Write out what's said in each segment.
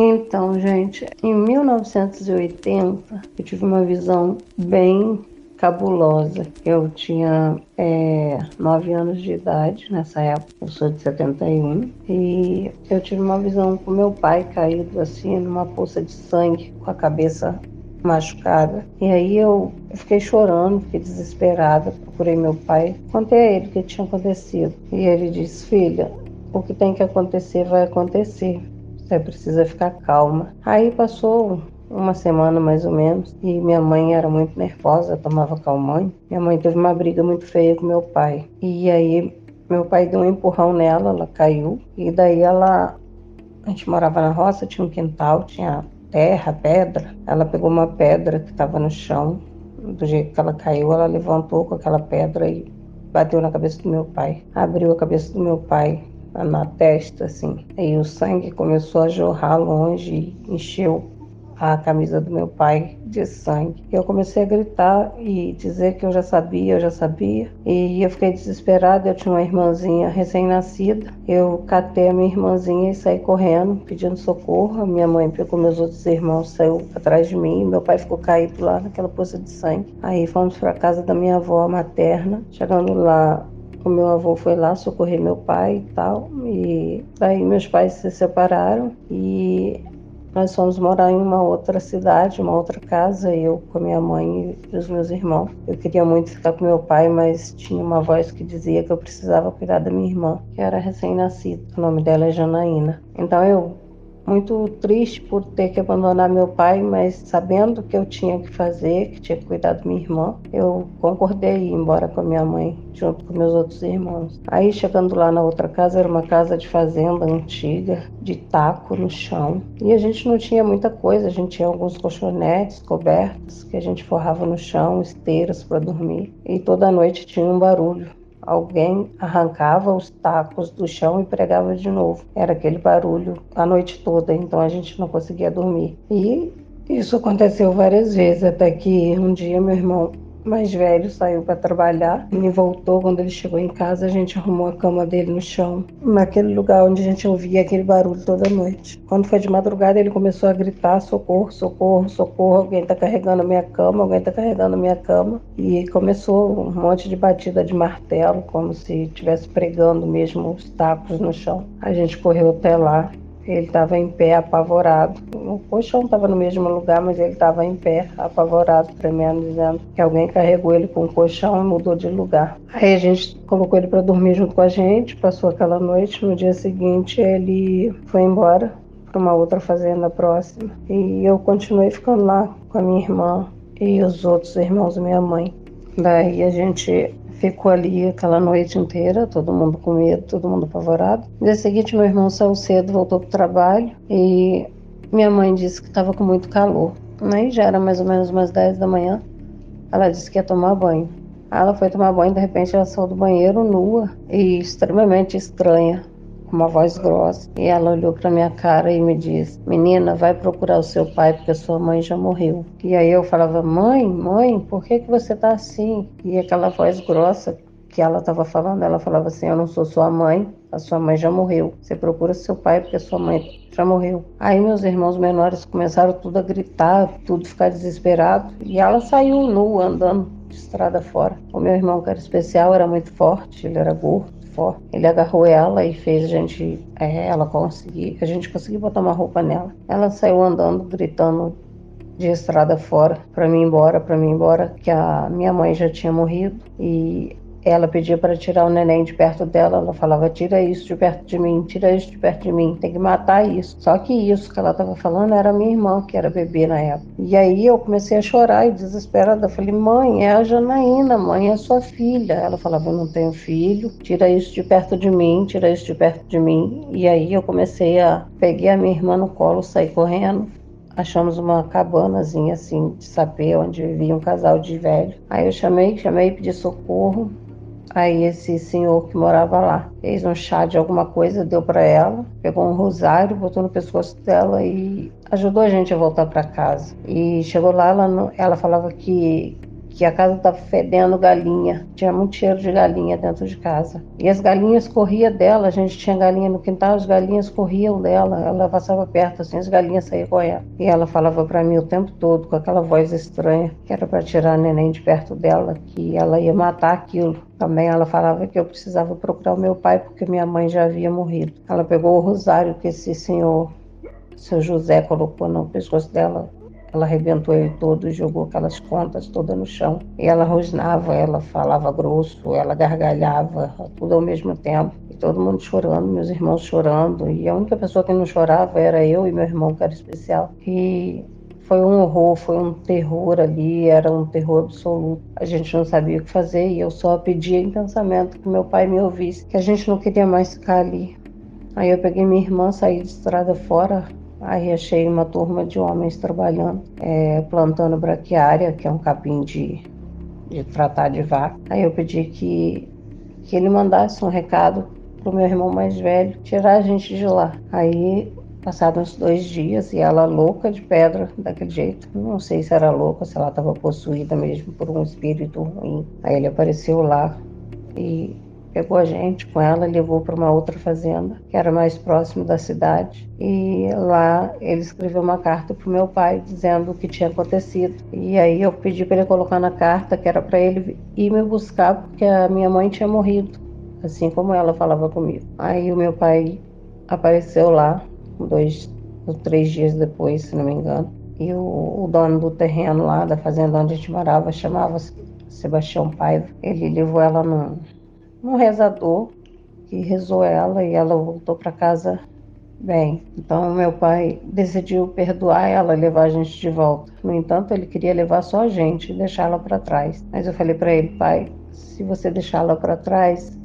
Então, gente, em 1980 eu tive uma visão bem cabulosa. Eu tinha é, 9 anos de idade nessa época, eu sou de 71, e eu tive uma visão com meu pai caído assim numa poça de sangue, com a cabeça machucada. E aí eu fiquei chorando, fiquei desesperada, procurei meu pai, contei a ele o que tinha acontecido. E ele disse: Filha, o que tem que acontecer vai acontecer. Você precisa ficar calma. Aí passou uma semana mais ou menos e minha mãe era muito nervosa, tomava calmante. Minha mãe teve uma briga muito feia com meu pai. E aí meu pai deu um empurrão nela, ela caiu e daí ela a gente morava na roça, tinha um quintal, tinha terra, pedra. Ela pegou uma pedra que estava no chão, do jeito que ela caiu, ela levantou com aquela pedra e bateu na cabeça do meu pai. Abriu a cabeça do meu pai na testa, assim. E o sangue começou a jorrar longe encheu a camisa do meu pai de sangue. Eu comecei a gritar e dizer que eu já sabia, eu já sabia. E eu fiquei desesperada. Eu tinha uma irmãzinha recém-nascida. Eu catei a minha irmãzinha e saí correndo, pedindo socorro. Minha mãe pegou meus outros irmãos, saiu atrás de mim. Meu pai ficou caído lá naquela poça de sangue. Aí fomos para casa da minha avó materna. Chegando lá, meu avô foi lá socorrer meu pai e tal. E daí meus pais se separaram e nós fomos morar em uma outra cidade, uma outra casa, eu com a minha mãe e os meus irmãos. Eu queria muito ficar com meu pai, mas tinha uma voz que dizia que eu precisava cuidar da minha irmã, que era recém-nascida. O nome dela é Janaína. Então eu muito triste por ter que abandonar meu pai, mas sabendo que eu tinha que fazer, que tinha que cuidar da minha irmã, eu concordei ir embora com a minha mãe, junto com meus outros irmãos. Aí, chegando lá na outra casa, era uma casa de fazenda antiga, de taco no chão. E a gente não tinha muita coisa, a gente tinha alguns colchonetes cobertos que a gente forrava no chão, esteiras para dormir. E toda noite tinha um barulho alguém arrancava os tacos do chão e pregava de novo. Era aquele barulho a noite toda, então a gente não conseguia dormir. E isso aconteceu várias vezes, até que um dia meu irmão mais velho saiu para trabalhar e voltou. Quando ele chegou em casa, a gente arrumou a cama dele no chão, naquele lugar onde a gente ouvia aquele barulho toda noite. Quando foi de madrugada, ele começou a gritar: socorro, socorro, socorro, alguém está carregando minha cama, alguém está carregando minha cama. E começou um monte de batida de martelo, como se estivesse pregando mesmo os tacos no chão. A gente correu até lá ele estava em pé, apavorado. O colchão estava no mesmo lugar, mas ele estava em pé, apavorado, tremendo, dizendo que alguém carregou ele com o colchão e mudou de lugar. Aí a gente colocou ele para dormir junto com a gente, passou aquela noite. No dia seguinte, ele foi embora para uma outra fazenda próxima. E eu continuei ficando lá com a minha irmã e os outros irmãos da minha mãe. Daí a gente Ficou ali aquela noite inteira, todo mundo com medo, todo mundo apavorado. No dia seguinte, meu irmão saiu cedo, voltou para o trabalho e minha mãe disse que estava com muito calor. Aí já era mais ou menos umas 10 da manhã. Ela disse que ia tomar banho. Ela foi tomar banho, de repente ela saiu do banheiro nua e extremamente estranha, com uma voz grossa. E ela olhou para minha cara e me disse: Menina, vai procurar o seu pai porque a sua mãe já morreu. E aí eu falava: Mãe, mãe, por que, que você tá assim? E aquela voz grossa que ela estava falando, ela falava assim: Eu não sou sua mãe, a sua mãe já morreu. Você procura seu pai porque a sua mãe já morreu. Aí meus irmãos menores começaram tudo a gritar, tudo ficar desesperado. E ela saiu nua, andando de estrada fora. O meu irmão, que era especial, era muito forte, ele era gordo. Ele agarrou ela e fez a gente, é, ela conseguir, a gente conseguiu botar uma roupa nela. Ela saiu andando, gritando de estrada fora para mim embora, para mim embora, que a minha mãe já tinha morrido e ela pedia para tirar o neném de perto dela, ela falava: tira isso de perto de mim, tira isso de perto de mim, tem que matar isso. Só que isso que ela estava falando era minha irmã, que era bebê na época. E aí eu comecei a chorar e desesperada. Falei: mãe, é a Janaína, mãe, é sua filha. Ela falava: eu não tenho filho, tira isso de perto de mim, tira isso de perto de mim. E aí eu comecei a. Peguei a minha irmã no colo, saí correndo, achamos uma cabanazinha assim de saber onde vivia um casal de velho. Aí eu chamei, chamei, pedi socorro. Aí esse senhor que morava lá fez um chá de alguma coisa, deu para ela, pegou um rosário, botou no pescoço dela e ajudou a gente a voltar para casa. E chegou lá, ela, ela falava que que a casa estava fedendo galinha, tinha muito cheiro de galinha dentro de casa. E as galinhas corriam dela, a gente tinha galinha no quintal, as galinhas corriam dela, ela passava perto assim, as galinhas saíam correndo. E ela falava para mim o tempo todo, com aquela voz estranha, que era para tirar a neném de perto dela, que ela ia matar aquilo. Também ela falava que eu precisava procurar o meu pai porque minha mãe já havia morrido. Ela pegou o rosário que esse senhor, seu José, colocou no pescoço dela, ela arrebentou ele todo jogou aquelas contas todas no chão. E ela rosnava, ela falava grosso, ela gargalhava, tudo ao mesmo tempo. E todo mundo chorando, meus irmãos chorando. E a única pessoa que não chorava era eu e meu irmão, que era especial. E foi um horror, foi um terror ali, era um terror absoluto. A gente não sabia o que fazer e eu só pedia em pensamento que meu pai me ouvisse, que a gente não queria mais ficar ali. Aí eu peguei minha irmã, saí de estrada fora, Aí achei uma turma de homens trabalhando, é, plantando braquiária, que é um capim de, de tratar de vaca. Aí eu pedi que, que ele mandasse um recado pro meu irmão mais velho tirar a gente de lá. Aí passaram uns dois dias e ela louca de pedra daquele jeito. Não sei se era louca, se ela estava possuída mesmo por um espírito ruim. Aí ele apareceu lá e pegou a gente com ela levou para uma outra fazenda, que era mais próximo da cidade. E lá ele escreveu uma carta para o meu pai dizendo o que tinha acontecido. E aí eu pedi para ele colocar na carta que era para ele ir me buscar porque a minha mãe tinha morrido, assim como ela falava comigo. Aí o meu pai apareceu lá, dois ou três dias depois, se não me engano. E o, o dono do terreno lá, da fazenda onde a gente morava, chamava-se Sebastião Paiva. Ele levou ela num, um rezador que rezou ela e ela voltou para casa bem. Então meu pai decidiu perdoar ela e levar a gente de volta. No entanto, ele queria levar só a gente e deixá-la para trás. Mas eu falei para ele, pai, se você deixá-la para trás,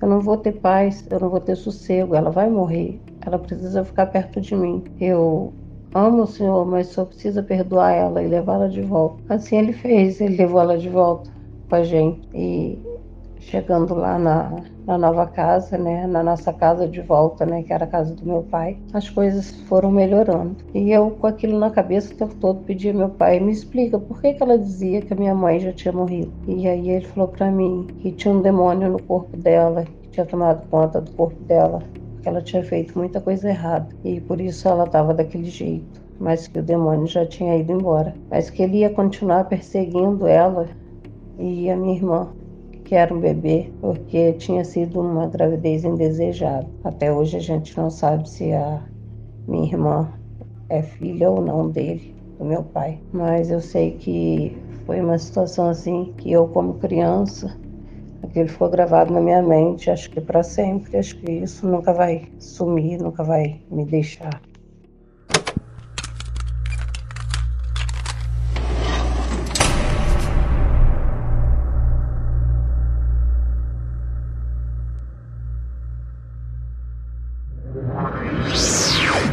eu não vou ter paz, eu não vou ter sossego, ela vai morrer. Ela precisa ficar perto de mim. Eu amo o Senhor, mas só precisa perdoar ela e levá-la de volta. Assim ele fez, ele levou ela de volta com a gente. E chegando lá na, na nova casa, né, na nossa casa de volta, né, que era a casa do meu pai, as coisas foram melhorando. E eu com aquilo na cabeça o tempo todo pedia meu pai, me explica por que, que ela dizia que a minha mãe já tinha morrido. E aí ele falou para mim que tinha um demônio no corpo dela, que tinha tomado conta do corpo dela, que ela tinha feito muita coisa errada e por isso ela estava daquele jeito. Mas que o demônio já tinha ido embora. Mas que ele ia continuar perseguindo ela e a minha irmã que era um bebê, porque tinha sido uma gravidez indesejada. Até hoje a gente não sabe se a minha irmã é filha ou não dele, do meu pai. Mas eu sei que foi uma situação assim que eu, como criança, aquilo ficou gravado na minha mente, acho que para sempre. Acho que isso nunca vai sumir, nunca vai me deixar.